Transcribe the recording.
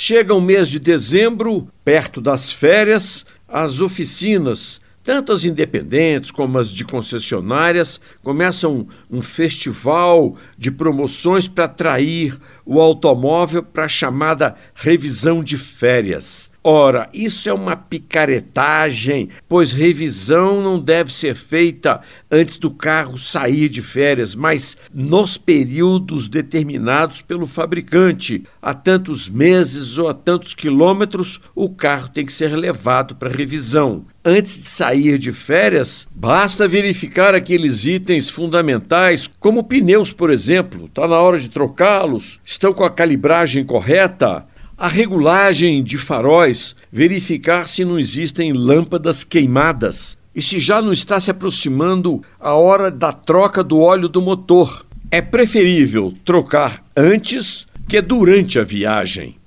Chega o mês de dezembro, perto das férias, as oficinas, tanto as independentes como as de concessionárias, começam um festival de promoções para atrair o automóvel para a chamada revisão de férias. Ora, isso é uma picaretagem, pois revisão não deve ser feita antes do carro sair de férias, mas nos períodos determinados pelo fabricante. Há tantos meses ou a tantos quilômetros, o carro tem que ser levado para revisão. Antes de sair de férias, basta verificar aqueles itens fundamentais, como pneus, por exemplo. Está na hora de trocá-los? Estão com a calibragem correta? A regulagem de faróis, verificar se não existem lâmpadas queimadas e se já não está se aproximando a hora da troca do óleo do motor. É preferível trocar antes que durante a viagem.